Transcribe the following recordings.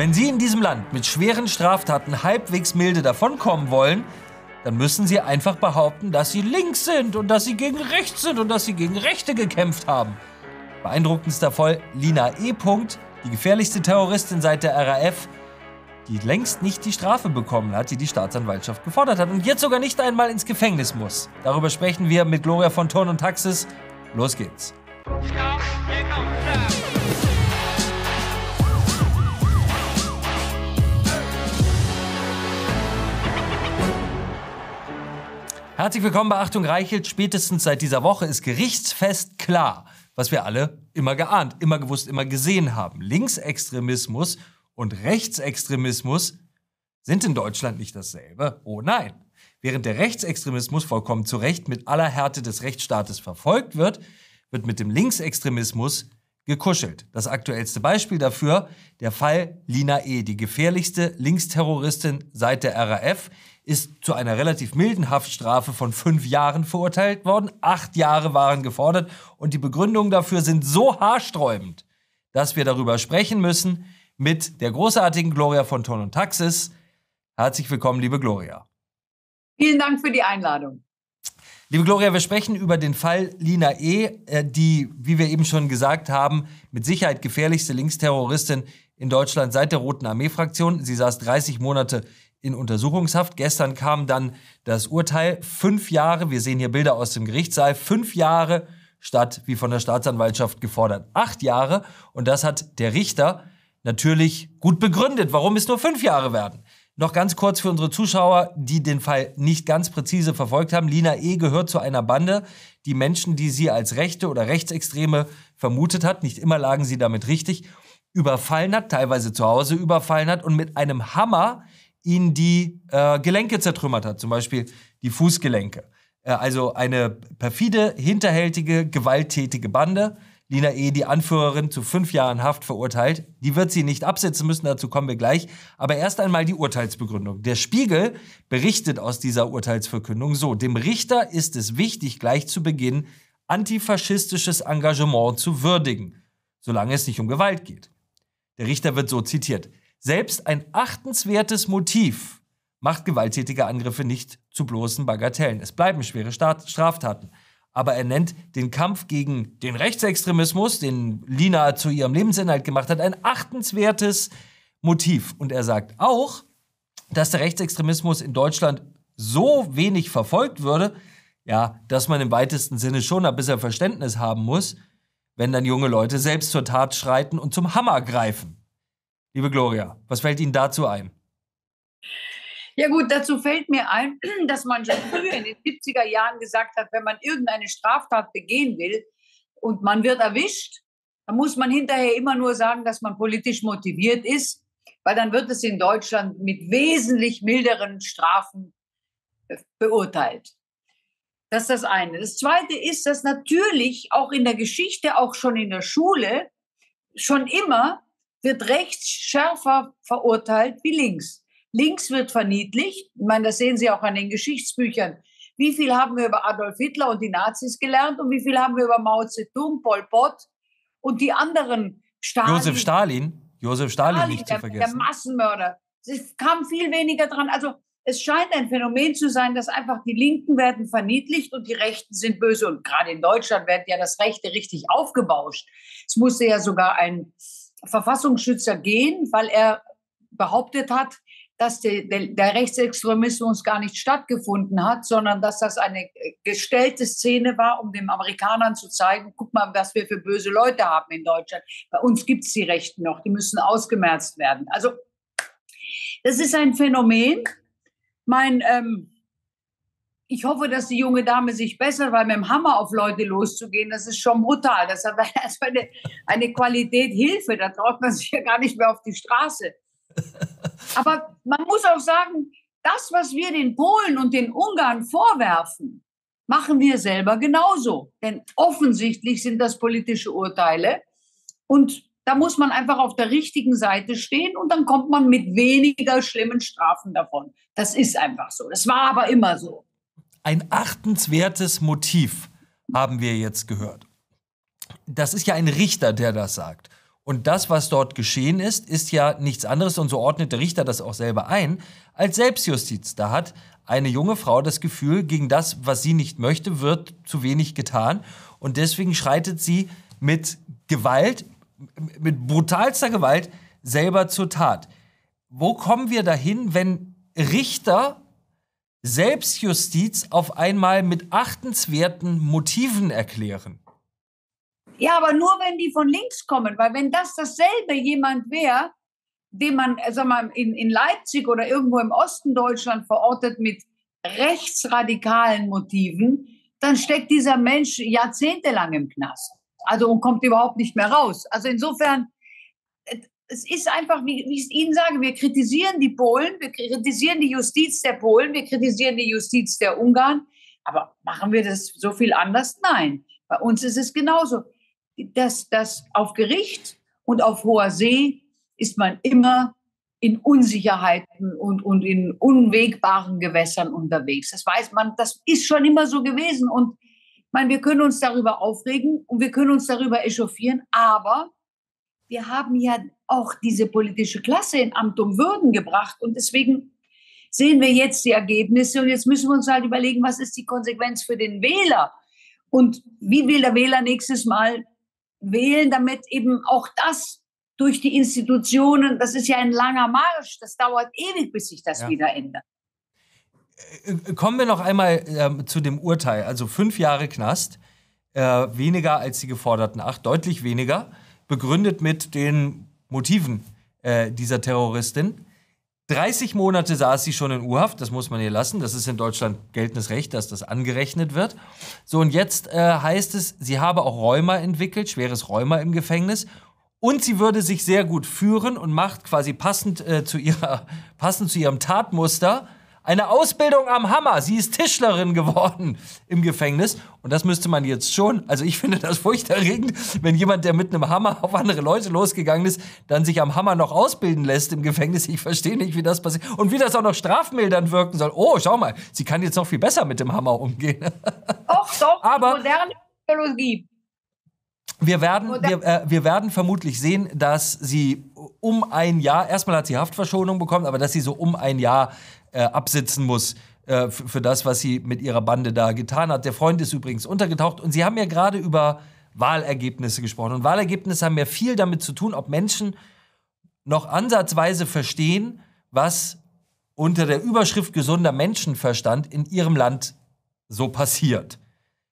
Wenn Sie in diesem Land mit schweren Straftaten halbwegs milde davonkommen wollen, dann müssen Sie einfach behaupten, dass Sie links sind und dass Sie gegen rechts sind und dass Sie gegen Rechte gekämpft haben. Beeindruckendster Fall Lina E. die gefährlichste Terroristin seit der RAF, die längst nicht die Strafe bekommen hat, die die Staatsanwaltschaft gefordert hat und jetzt sogar nicht einmal ins Gefängnis muss. Darüber sprechen wir mit Gloria von Thurn und Taxis. Los geht's. Herzlich willkommen bei Achtung Reichelt. Spätestens seit dieser Woche ist gerichtsfest klar, was wir alle immer geahnt, immer gewusst, immer gesehen haben. Linksextremismus und Rechtsextremismus sind in Deutschland nicht dasselbe. Oh nein. Während der Rechtsextremismus vollkommen zu Recht mit aller Härte des Rechtsstaates verfolgt wird, wird mit dem Linksextremismus gekuschelt. Das aktuellste Beispiel dafür, der Fall Lina E., die gefährlichste Linksterroristin seit der RAF, ist zu einer relativ milden Haftstrafe von fünf Jahren verurteilt worden. Acht Jahre waren gefordert und die Begründungen dafür sind so haarsträubend, dass wir darüber sprechen müssen mit der großartigen Gloria von Ton und Taxis. Herzlich willkommen, liebe Gloria. Vielen Dank für die Einladung. Liebe Gloria, wir sprechen über den Fall Lina E., äh, die, wie wir eben schon gesagt haben, mit Sicherheit gefährlichste Linksterroristin in Deutschland seit der Roten Armee-Fraktion. Sie saß 30 Monate in Untersuchungshaft. Gestern kam dann das Urteil. Fünf Jahre, wir sehen hier Bilder aus dem Gerichtssaal, fünf Jahre statt, wie von der Staatsanwaltschaft gefordert, acht Jahre. Und das hat der Richter natürlich gut begründet, warum es nur fünf Jahre werden. Noch ganz kurz für unsere Zuschauer, die den Fall nicht ganz präzise verfolgt haben. Lina E. gehört zu einer Bande, die Menschen, die sie als Rechte oder Rechtsextreme vermutet hat, nicht immer lagen sie damit richtig, überfallen hat, teilweise zu Hause überfallen hat und mit einem Hammer ihnen die äh, Gelenke zertrümmert hat, zum Beispiel die Fußgelenke. Äh, also eine perfide, hinterhältige, gewalttätige Bande. Lina E., die Anführerin, zu fünf Jahren Haft verurteilt. Die wird sie nicht absetzen müssen, dazu kommen wir gleich. Aber erst einmal die Urteilsbegründung. Der Spiegel berichtet aus dieser Urteilsverkündung so, dem Richter ist es wichtig, gleich zu Beginn antifaschistisches Engagement zu würdigen, solange es nicht um Gewalt geht. Der Richter wird so zitiert. Selbst ein achtenswertes Motiv macht gewalttätige Angriffe nicht zu bloßen Bagatellen. Es bleiben schwere Straftaten aber er nennt den Kampf gegen den Rechtsextremismus, den Lina zu ihrem Lebensinhalt gemacht hat, ein achtenswertes Motiv. Und er sagt auch, dass der Rechtsextremismus in Deutschland so wenig verfolgt würde, ja, dass man im weitesten Sinne schon ein bisschen Verständnis haben muss, wenn dann junge Leute selbst zur Tat schreiten und zum Hammer greifen. Liebe Gloria, was fällt Ihnen dazu ein? Ja gut, dazu fällt mir ein, dass man schon früher in den 70er Jahren gesagt hat, wenn man irgendeine Straftat begehen will und man wird erwischt, dann muss man hinterher immer nur sagen, dass man politisch motiviert ist, weil dann wird es in Deutschland mit wesentlich milderen Strafen äh, beurteilt. Das ist das eine. Das zweite ist, dass natürlich auch in der Geschichte, auch schon in der Schule, schon immer wird rechts schärfer verurteilt wie links. Links wird verniedlicht. Ich meine, das sehen Sie auch an den Geschichtsbüchern. Wie viel haben wir über Adolf Hitler und die Nazis gelernt und wie viel haben wir über Mao Zedong, Pol Pot und die anderen Stalin. Josef Stalin. Josef Stalin, Stalin nicht der, zu vergessen. Der Massenmörder. Es kam viel weniger dran. Also es scheint ein Phänomen zu sein, dass einfach die Linken werden verniedlicht und die Rechten sind böse. Und gerade in Deutschland wird ja das Rechte richtig aufgebauscht. Es musste ja sogar ein Verfassungsschützer gehen, weil er behauptet hat, dass der, der, Rechtsextremismus gar nicht stattgefunden hat, sondern dass das eine gestellte Szene war, um den Amerikanern zu zeigen, guck mal, was wir für böse Leute haben in Deutschland. Bei uns gibt es die Rechten noch, die müssen ausgemerzt werden. Also das ist ein Phänomen. Mein, ähm, ich hoffe, dass die junge Dame sich bessert, weil mit dem Hammer auf Leute loszugehen, das ist schon brutal. Das hat eine, eine Qualität Hilfe, da traut man sich ja gar nicht mehr auf die Straße. Aber man muss auch sagen, das, was wir den Polen und den Ungarn vorwerfen, machen wir selber genauso. Denn offensichtlich sind das politische Urteile. Und da muss man einfach auf der richtigen Seite stehen und dann kommt man mit weniger schlimmen Strafen davon. Das ist einfach so. Das war aber immer so. Ein achtenswertes Motiv haben wir jetzt gehört. Das ist ja ein Richter, der das sagt. Und das, was dort geschehen ist, ist ja nichts anderes, und so ordnet der Richter das auch selber ein, als Selbstjustiz. Da hat eine junge Frau das Gefühl, gegen das, was sie nicht möchte, wird zu wenig getan. Und deswegen schreitet sie mit Gewalt, mit brutalster Gewalt selber zur Tat. Wo kommen wir dahin, wenn Richter Selbstjustiz auf einmal mit achtenswerten Motiven erklären? Ja, aber nur wenn die von links kommen, weil wenn das dasselbe jemand wäre, den man, äh, sag mal, in, in Leipzig oder irgendwo im Osten Deutschland verortet mit rechtsradikalen Motiven, dann steckt dieser Mensch jahrzehntelang im Knast. Also und kommt überhaupt nicht mehr raus. Also insofern, äh, es ist einfach, wie, wie ich Ihnen sage, wir kritisieren die Polen, wir kritisieren die Justiz der Polen, wir kritisieren die Justiz der Ungarn. Aber machen wir das so viel anders? Nein. Bei uns ist es genauso dass das auf Gericht und auf hoher See ist man immer in Unsicherheiten und, und in unwegbaren Gewässern unterwegs. Das weiß man, das ist schon immer so gewesen. Und ich meine, wir können uns darüber aufregen und wir können uns darüber echauffieren, aber wir haben ja auch diese politische Klasse in Amt und Würden gebracht. Und deswegen sehen wir jetzt die Ergebnisse und jetzt müssen wir uns halt überlegen, was ist die Konsequenz für den Wähler? Und wie will der Wähler nächstes Mal wählen, damit eben auch das durch die Institutionen, das ist ja ein langer Marsch, das dauert ewig, bis sich das ja. wieder ändert. Äh, äh, kommen wir noch einmal äh, zu dem Urteil. Also fünf Jahre Knast, äh, weniger als die geforderten acht, deutlich weniger, begründet mit den Motiven äh, dieser Terroristin. 30 Monate saß sie schon in Urhaft, das muss man ihr lassen. Das ist in Deutschland geltendes Recht, dass das angerechnet wird. So, und jetzt äh, heißt es, sie habe auch Rheuma entwickelt, schweres Rheuma im Gefängnis. Und sie würde sich sehr gut führen und macht quasi passend, äh, zu, ihrer, passend zu ihrem Tatmuster eine Ausbildung am Hammer. Sie ist Tischlerin geworden im Gefängnis. Und das müsste man jetzt schon. Also ich finde das furchterregend, wenn jemand, der mit einem Hammer auf andere Leute losgegangen ist, dann sich am Hammer noch ausbilden lässt im Gefängnis. Ich verstehe nicht, wie das passiert. Und wie das auch noch strafmildernd wirken soll. Oh, schau mal, sie kann jetzt noch viel besser mit dem Hammer umgehen. Doch, doch, Aber moderne Technologie. Wir werden, wir, äh, wir werden vermutlich sehen, dass sie um ein Jahr, erstmal hat sie Haftverschonung bekommen, aber dass sie so um ein Jahr äh, absitzen muss äh, für das, was sie mit ihrer Bande da getan hat. Der Freund ist übrigens untergetaucht und Sie haben ja gerade über Wahlergebnisse gesprochen. Und Wahlergebnisse haben ja viel damit zu tun, ob Menschen noch ansatzweise verstehen, was unter der Überschrift gesunder Menschenverstand in ihrem Land so passiert.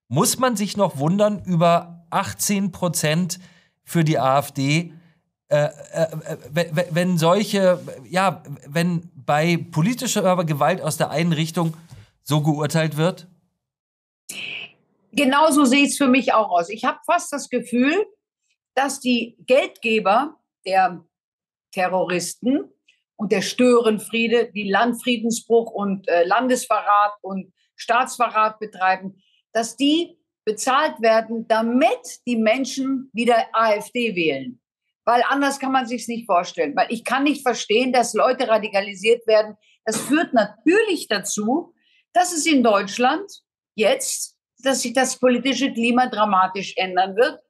Muss man sich noch wundern über 18 Prozent für die AfD, äh, äh, äh wenn solche, ja, wenn bei politischer Gewalt aus der einen Richtung so geurteilt wird? Genauso sieht es für mich auch aus. Ich habe fast das Gefühl, dass die Geldgeber der Terroristen und der Störenfriede, die Landfriedensbruch und äh, Landesverrat und Staatsverrat betreiben, dass die bezahlt werden, damit die Menschen wieder AfD wählen weil anders kann man sich nicht vorstellen. Weil ich kann nicht verstehen, dass Leute radikalisiert werden. Das führt natürlich dazu, dass es in Deutschland jetzt, dass sich das politische Klima dramatisch ändern wird.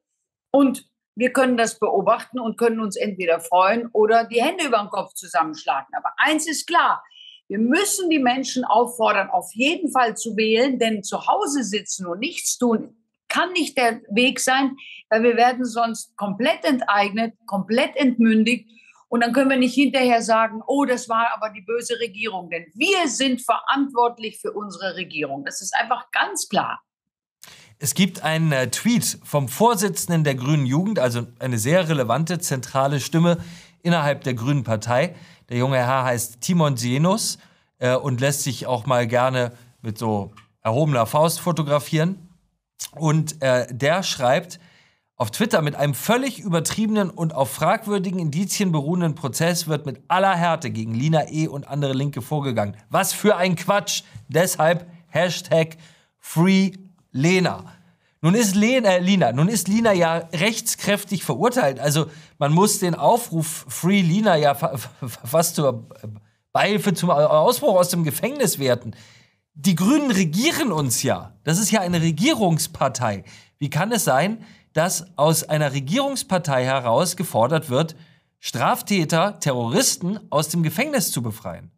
Und wir können das beobachten und können uns entweder freuen oder die Hände über den Kopf zusammenschlagen. Aber eins ist klar, wir müssen die Menschen auffordern, auf jeden Fall zu wählen, denn zu Hause sitzen und nichts tun kann nicht der Weg sein, weil wir werden sonst komplett enteignet, komplett entmündigt. Und dann können wir nicht hinterher sagen, oh, das war aber die böse Regierung. Denn wir sind verantwortlich für unsere Regierung. Das ist einfach ganz klar. Es gibt einen äh, Tweet vom Vorsitzenden der Grünen Jugend, also eine sehr relevante zentrale Stimme innerhalb der Grünen Partei. Der junge Herr heißt Timon Sienus äh, und lässt sich auch mal gerne mit so erhobener Faust fotografieren. Und äh, der schreibt auf Twitter, mit einem völlig übertriebenen und auf fragwürdigen Indizien beruhenden Prozess wird mit aller Härte gegen Lina E. und andere Linke vorgegangen. Was für ein Quatsch. Deshalb Hashtag FreeLena. Nun ist Lena, äh, Lina, nun ist Lina ja rechtskräftig verurteilt. Also man muss den Aufruf Free Lina ja fast zur Beihilfe zum Ausbruch aus dem Gefängnis werten die Grünen regieren uns ja. Das ist ja eine Regierungspartei. Wie kann es sein, dass aus einer Regierungspartei heraus gefordert wird, Straftäter, Terroristen aus dem Gefängnis zu befreien.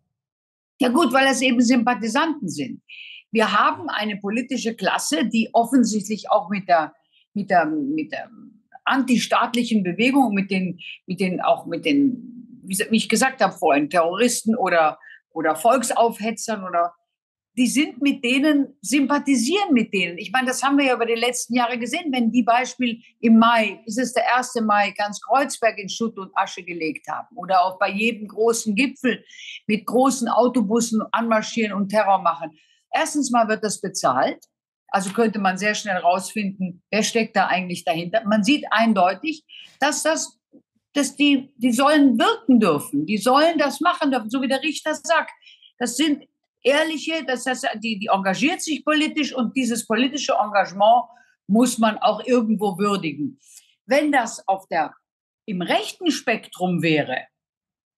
Ja gut, weil es eben Sympathisanten sind. Wir haben eine politische Klasse, die offensichtlich auch mit der, mit der, mit der antistaatlichen Bewegung, mit den, mit den, auch mit den, wie ich gesagt habe vorhin, Terroristen oder, oder Volksaufhetzern oder die sind mit denen, sympathisieren mit denen. Ich meine, das haben wir ja über die letzten Jahre gesehen, wenn die Beispiel im Mai, ist es der 1. Mai, ganz Kreuzberg in Schutt und Asche gelegt haben oder auch bei jedem großen Gipfel mit großen Autobussen anmarschieren und Terror machen. Erstens mal wird das bezahlt. Also könnte man sehr schnell rausfinden, wer steckt da eigentlich dahinter. Man sieht eindeutig, dass das dass die, die sollen wirken dürfen, die sollen das machen dürfen, so wie der Richter sagt. Das sind ehrliche, das heißt, die, die engagiert sich politisch und dieses politische Engagement muss man auch irgendwo würdigen. Wenn das auf der, im rechten Spektrum wäre,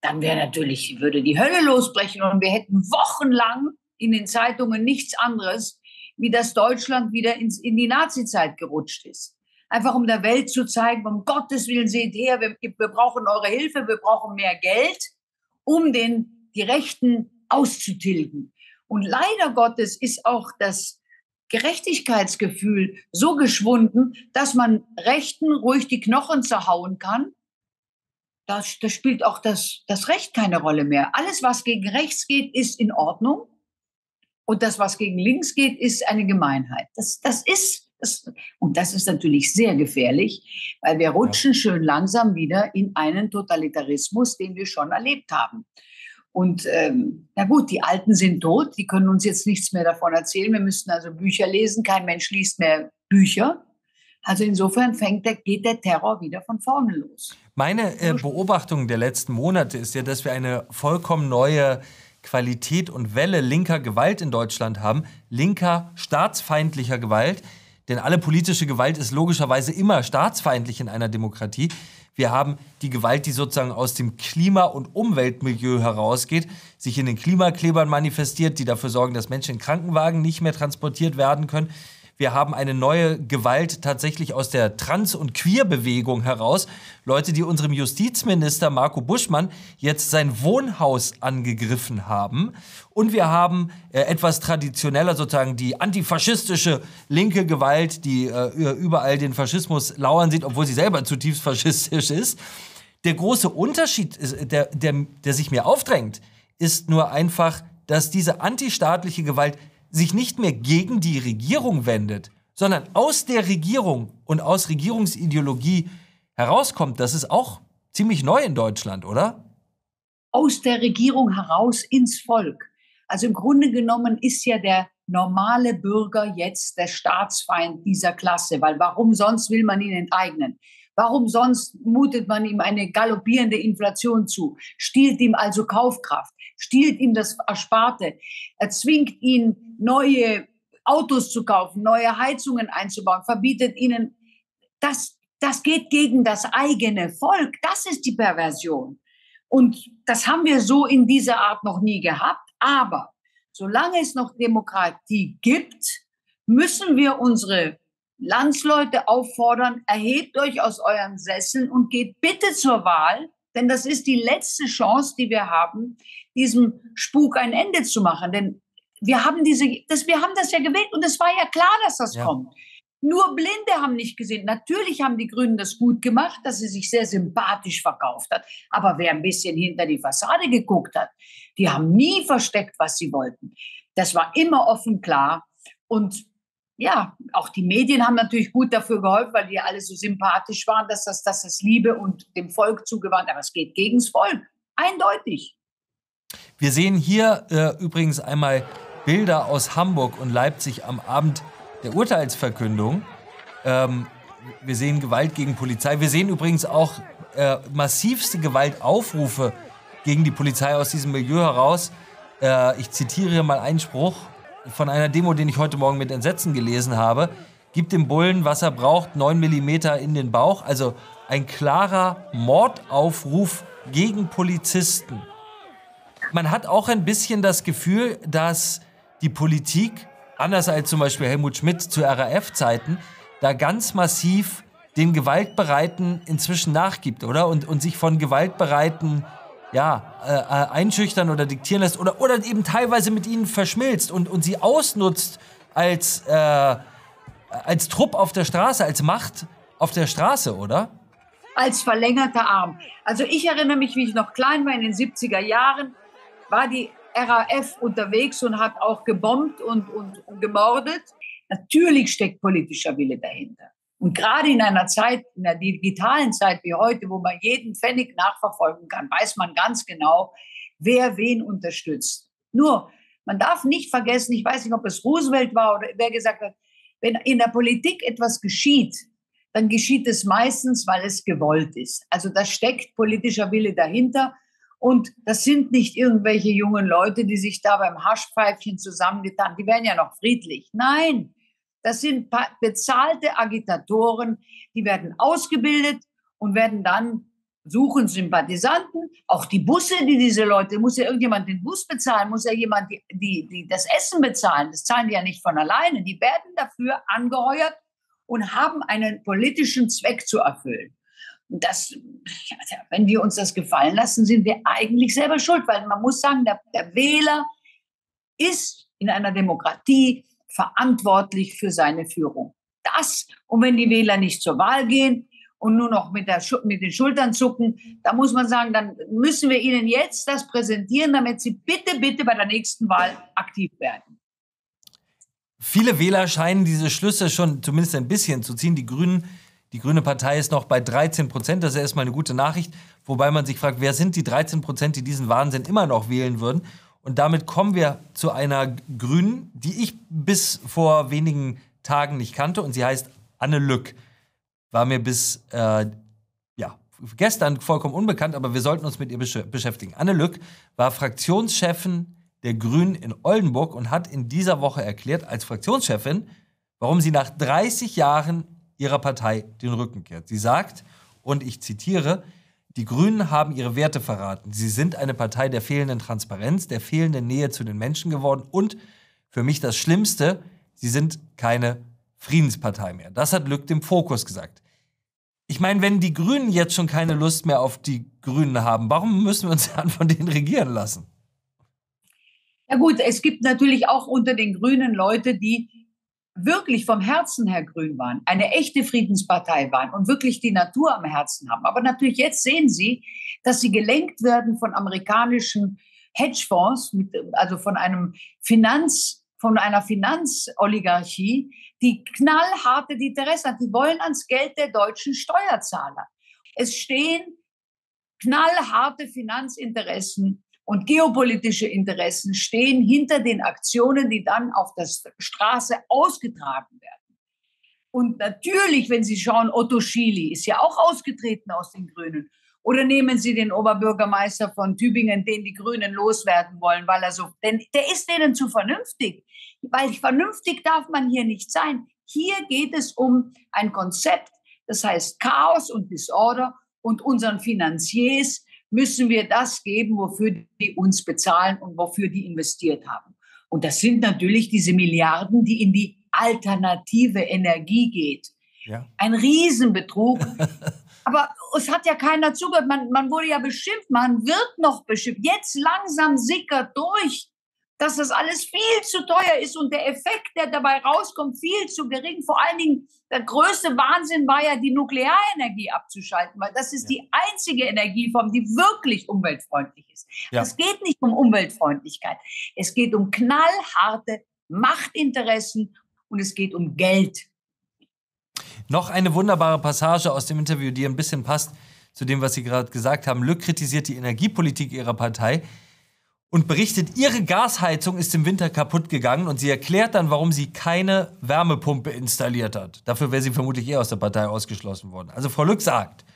dann wäre natürlich, würde die Hölle losbrechen und wir hätten wochenlang in den Zeitungen nichts anderes, wie dass Deutschland wieder ins, in die Nazizeit gerutscht ist. Einfach um der Welt zu zeigen, um Gottes Willen, seht her, wir, wir brauchen eure Hilfe, wir brauchen mehr Geld, um den, die Rechten auszutilgen. Und leider Gottes ist auch das Gerechtigkeitsgefühl so geschwunden, dass man Rechten ruhig die Knochen zerhauen kann. Da, spielt auch das, das Recht keine Rolle mehr. Alles, was gegen rechts geht, ist in Ordnung. Und das, was gegen links geht, ist eine Gemeinheit. Das, das ist, das, und das ist natürlich sehr gefährlich, weil wir rutschen schön langsam wieder in einen Totalitarismus, den wir schon erlebt haben. Und ähm, na gut, die Alten sind tot, die können uns jetzt nichts mehr davon erzählen. Wir müssten also Bücher lesen. Kein Mensch liest mehr Bücher. Also insofern fängt der, geht der Terror wieder von vorne los. Meine äh, Beobachtung der letzten Monate ist ja, dass wir eine vollkommen neue Qualität und Welle linker Gewalt in Deutschland haben. Linker staatsfeindlicher Gewalt. Denn alle politische Gewalt ist logischerweise immer staatsfeindlich in einer Demokratie. Wir haben die Gewalt, die sozusagen aus dem Klima- und Umweltmilieu herausgeht, sich in den Klimaklebern manifestiert, die dafür sorgen, dass Menschen in Krankenwagen nicht mehr transportiert werden können. Wir haben eine neue Gewalt tatsächlich aus der Trans- und Queerbewegung heraus. Leute, die unserem Justizminister Marco Buschmann jetzt sein Wohnhaus angegriffen haben. Und wir haben äh, etwas traditioneller sozusagen die antifaschistische linke Gewalt, die äh, überall den Faschismus lauern sieht, obwohl sie selber zutiefst faschistisch ist. Der große Unterschied, ist, der, der, der sich mir aufdrängt, ist nur einfach, dass diese antistaatliche Gewalt sich nicht mehr gegen die Regierung wendet, sondern aus der Regierung und aus Regierungsideologie herauskommt, das ist auch ziemlich neu in Deutschland, oder? Aus der Regierung heraus ins Volk. Also im Grunde genommen ist ja der normale Bürger jetzt der Staatsfeind dieser Klasse, weil warum sonst will man ihn enteignen? Warum sonst mutet man ihm eine galoppierende Inflation zu, stiehlt ihm also Kaufkraft, stiehlt ihm das Ersparte, erzwingt ihn, neue Autos zu kaufen, neue Heizungen einzubauen, verbietet ihnen, das, das geht gegen das eigene Volk. Das ist die Perversion. Und das haben wir so in dieser Art noch nie gehabt. Aber solange es noch Demokratie gibt, müssen wir unsere Landsleute auffordern, erhebt euch aus euren Sesseln und geht bitte zur Wahl, denn das ist die letzte Chance, die wir haben, diesem Spuk ein Ende zu machen. Denn wir haben diese, das, wir haben das ja gewählt und es war ja klar, dass das ja. kommt. Nur Blinde haben nicht gesehen. Natürlich haben die Grünen das gut gemacht, dass sie sich sehr sympathisch verkauft hat. Aber wer ein bisschen hinter die Fassade geguckt hat, die haben nie versteckt, was sie wollten. Das war immer offen klar. Und ja, auch die Medien haben natürlich gut dafür geholfen, weil die alle so sympathisch waren, dass das, dass das Liebe und dem Volk zugewandt. Aber es geht gegen das Volk. Eindeutig. Wir sehen hier äh, übrigens einmal Bilder aus Hamburg und Leipzig am Abend der Urteilsverkündung. Ähm, wir sehen Gewalt gegen Polizei. Wir sehen übrigens auch äh, massivste Gewaltaufrufe gegen die Polizei aus diesem Milieu heraus. Äh, ich zitiere hier mal einen Spruch von einer Demo, den ich heute Morgen mit Entsetzen gelesen habe. Gibt dem Bullen, was er braucht, 9 mm in den Bauch. Also ein klarer Mordaufruf gegen Polizisten. Man hat auch ein bisschen das Gefühl, dass die Politik, anders als zum Beispiel Helmut Schmidt zu RAF-Zeiten, da ganz massiv den Gewaltbereiten inzwischen nachgibt, oder? Und, und sich von Gewaltbereiten ja, äh, äh, einschüchtern oder diktieren lässt oder, oder eben teilweise mit ihnen verschmilzt und, und sie ausnutzt als, äh, als Trupp auf der Straße, als Macht auf der Straße, oder? Als verlängerter Arm. Also ich erinnere mich, wie ich noch klein war in den 70er Jahren, war die RAF unterwegs und hat auch gebombt und, und, und gemordet. Natürlich steckt politischer Wille dahinter. Und gerade in einer Zeit, in der digitalen Zeit wie heute, wo man jeden Pfennig nachverfolgen kann, weiß man ganz genau, wer wen unterstützt. Nur, man darf nicht vergessen, ich weiß nicht, ob es Roosevelt war oder wer gesagt hat, wenn in der Politik etwas geschieht, dann geschieht es meistens, weil es gewollt ist. Also da steckt politischer Wille dahinter. Und das sind nicht irgendwelche jungen Leute, die sich da beim Haschpfeifchen zusammengetan, die wären ja noch friedlich. Nein, das sind bezahlte Agitatoren, die werden ausgebildet und werden dann suchen Sympathisanten. Auch die Busse, die diese Leute, muss ja irgendjemand den Bus bezahlen, muss ja jemand die, die, die das Essen bezahlen. Das zahlen die ja nicht von alleine. Die werden dafür angeheuert und haben einen politischen Zweck zu erfüllen. Und das, wenn wir uns das gefallen lassen, sind wir eigentlich selber schuld, weil man muss sagen, der, der Wähler ist in einer Demokratie verantwortlich für seine Führung. Das, und wenn die Wähler nicht zur Wahl gehen und nur noch mit, der, mit den Schultern zucken, da muss man sagen, dann müssen wir ihnen jetzt das präsentieren, damit sie bitte, bitte bei der nächsten Wahl aktiv werden. Viele Wähler scheinen diese Schlüsse schon zumindest ein bisschen zu ziehen. Die Grünen, die Grüne Partei ist noch bei 13 Prozent. Das ist erstmal eine gute Nachricht. Wobei man sich fragt, wer sind die 13 Prozent, die diesen Wahnsinn immer noch wählen würden? Und damit kommen wir zu einer Grünen, die ich bis vor wenigen Tagen nicht kannte. Und sie heißt Anne Lück. War mir bis äh, ja, gestern vollkommen unbekannt, aber wir sollten uns mit ihr besch beschäftigen. Anne Lück war Fraktionschefin der Grünen in Oldenburg und hat in dieser Woche erklärt, als Fraktionschefin, warum sie nach 30 Jahren ihrer Partei den Rücken kehrt. Sie sagt, und ich zitiere, die Grünen haben ihre Werte verraten. Sie sind eine Partei der fehlenden Transparenz, der fehlenden Nähe zu den Menschen geworden und für mich das Schlimmste, sie sind keine Friedenspartei mehr. Das hat Lück dem Fokus gesagt. Ich meine, wenn die Grünen jetzt schon keine Lust mehr auf die Grünen haben, warum müssen wir uns dann von denen regieren lassen? Ja gut, es gibt natürlich auch unter den Grünen Leute, die wirklich vom Herzen her grün waren, eine echte Friedenspartei waren und wirklich die Natur am Herzen haben. Aber natürlich jetzt sehen Sie, dass sie gelenkt werden von amerikanischen Hedgefonds, mit, also von einem Finanz, von einer Finanzoligarchie, die knallharte Interesse hat. Die wollen ans Geld der deutschen Steuerzahler. Es stehen knallharte Finanzinteressen und geopolitische Interessen stehen hinter den Aktionen, die dann auf der Straße ausgetragen werden. Und natürlich, wenn Sie schauen, Otto Schily ist ja auch ausgetreten aus den Grünen. Oder nehmen Sie den Oberbürgermeister von Tübingen, den die Grünen loswerden wollen, weil er so, denn der ist denen zu vernünftig. Weil vernünftig darf man hier nicht sein. Hier geht es um ein Konzept, das heißt Chaos und Disorder und unseren Finanziers müssen wir das geben, wofür die uns bezahlen und wofür die investiert haben. Und das sind natürlich diese Milliarden, die in die alternative Energie geht. Ja. Ein Riesenbetrug. Aber es hat ja keiner zugehört. Man, man wurde ja beschimpft, man wird noch beschimpft. Jetzt langsam sickert durch, dass das alles viel zu teuer ist und der Effekt, der dabei rauskommt, viel zu gering. Vor allen Dingen, der größte Wahnsinn war ja, die Nuklearenergie abzuschalten, weil das ist ja. die einzige Energieform, die wirklich umweltfreundlich ist. Ja. Es geht nicht um Umweltfreundlichkeit. Es geht um knallharte Machtinteressen und es geht um Geld. Noch eine wunderbare Passage aus dem Interview, die ein bisschen passt zu dem, was Sie gerade gesagt haben. Lück kritisiert die Energiepolitik Ihrer Partei und berichtet, ihre Gasheizung ist im Winter kaputt gegangen und sie erklärt dann, warum sie keine Wärmepumpe installiert hat. Dafür wäre sie vermutlich eher aus der Partei ausgeschlossen worden. Also Frau Lück sagt,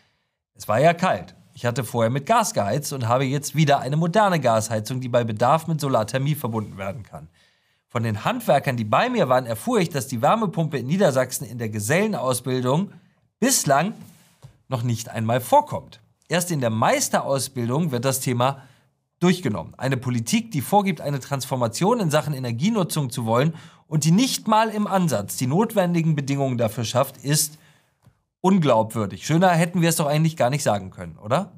es war ja kalt. Ich hatte vorher mit Gas geheizt und habe jetzt wieder eine moderne Gasheizung, die bei Bedarf mit Solarthermie verbunden werden kann. Von den Handwerkern, die bei mir waren, erfuhr ich, dass die Wärmepumpe in Niedersachsen in der Gesellenausbildung bislang noch nicht einmal vorkommt. Erst in der Meisterausbildung wird das Thema durchgenommen. Eine Politik, die vorgibt, eine Transformation in Sachen Energienutzung zu wollen und die nicht mal im Ansatz die notwendigen Bedingungen dafür schafft, ist unglaubwürdig. Schöner hätten wir es doch eigentlich gar nicht sagen können, oder?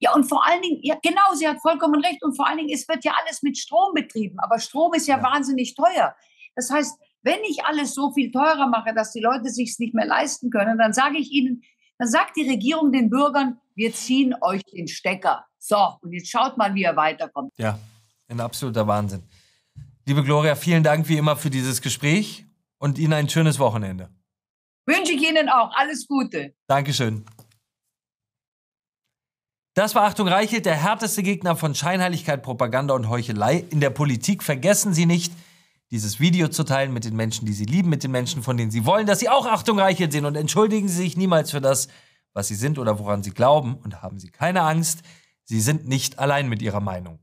Ja, und vor allen Dingen, ja, genau, sie hat vollkommen recht. Und vor allen Dingen, es wird ja alles mit Strom betrieben. Aber Strom ist ja, ja. wahnsinnig teuer. Das heißt, wenn ich alles so viel teurer mache, dass die Leute sich nicht mehr leisten können, dann sage ich ihnen, dann sagt die Regierung den Bürgern, wir ziehen euch den Stecker. So, und jetzt schaut mal, wie er weiterkommt. Ja, ein absoluter Wahnsinn. Liebe Gloria, vielen Dank wie immer für dieses Gespräch und Ihnen ein schönes Wochenende. Wünsche ich Ihnen auch. Alles Gute. Dankeschön. Das war Achtung Reichelt, der härteste Gegner von Scheinheiligkeit, Propaganda und Heuchelei in der Politik. Vergessen Sie nicht, dieses Video zu teilen mit den Menschen, die Sie lieben, mit den Menschen, von denen Sie wollen, dass Sie auch Achtung Reichelt sind. Und entschuldigen Sie sich niemals für das, was Sie sind oder woran Sie glauben. Und haben Sie keine Angst, Sie sind nicht allein mit Ihrer Meinung.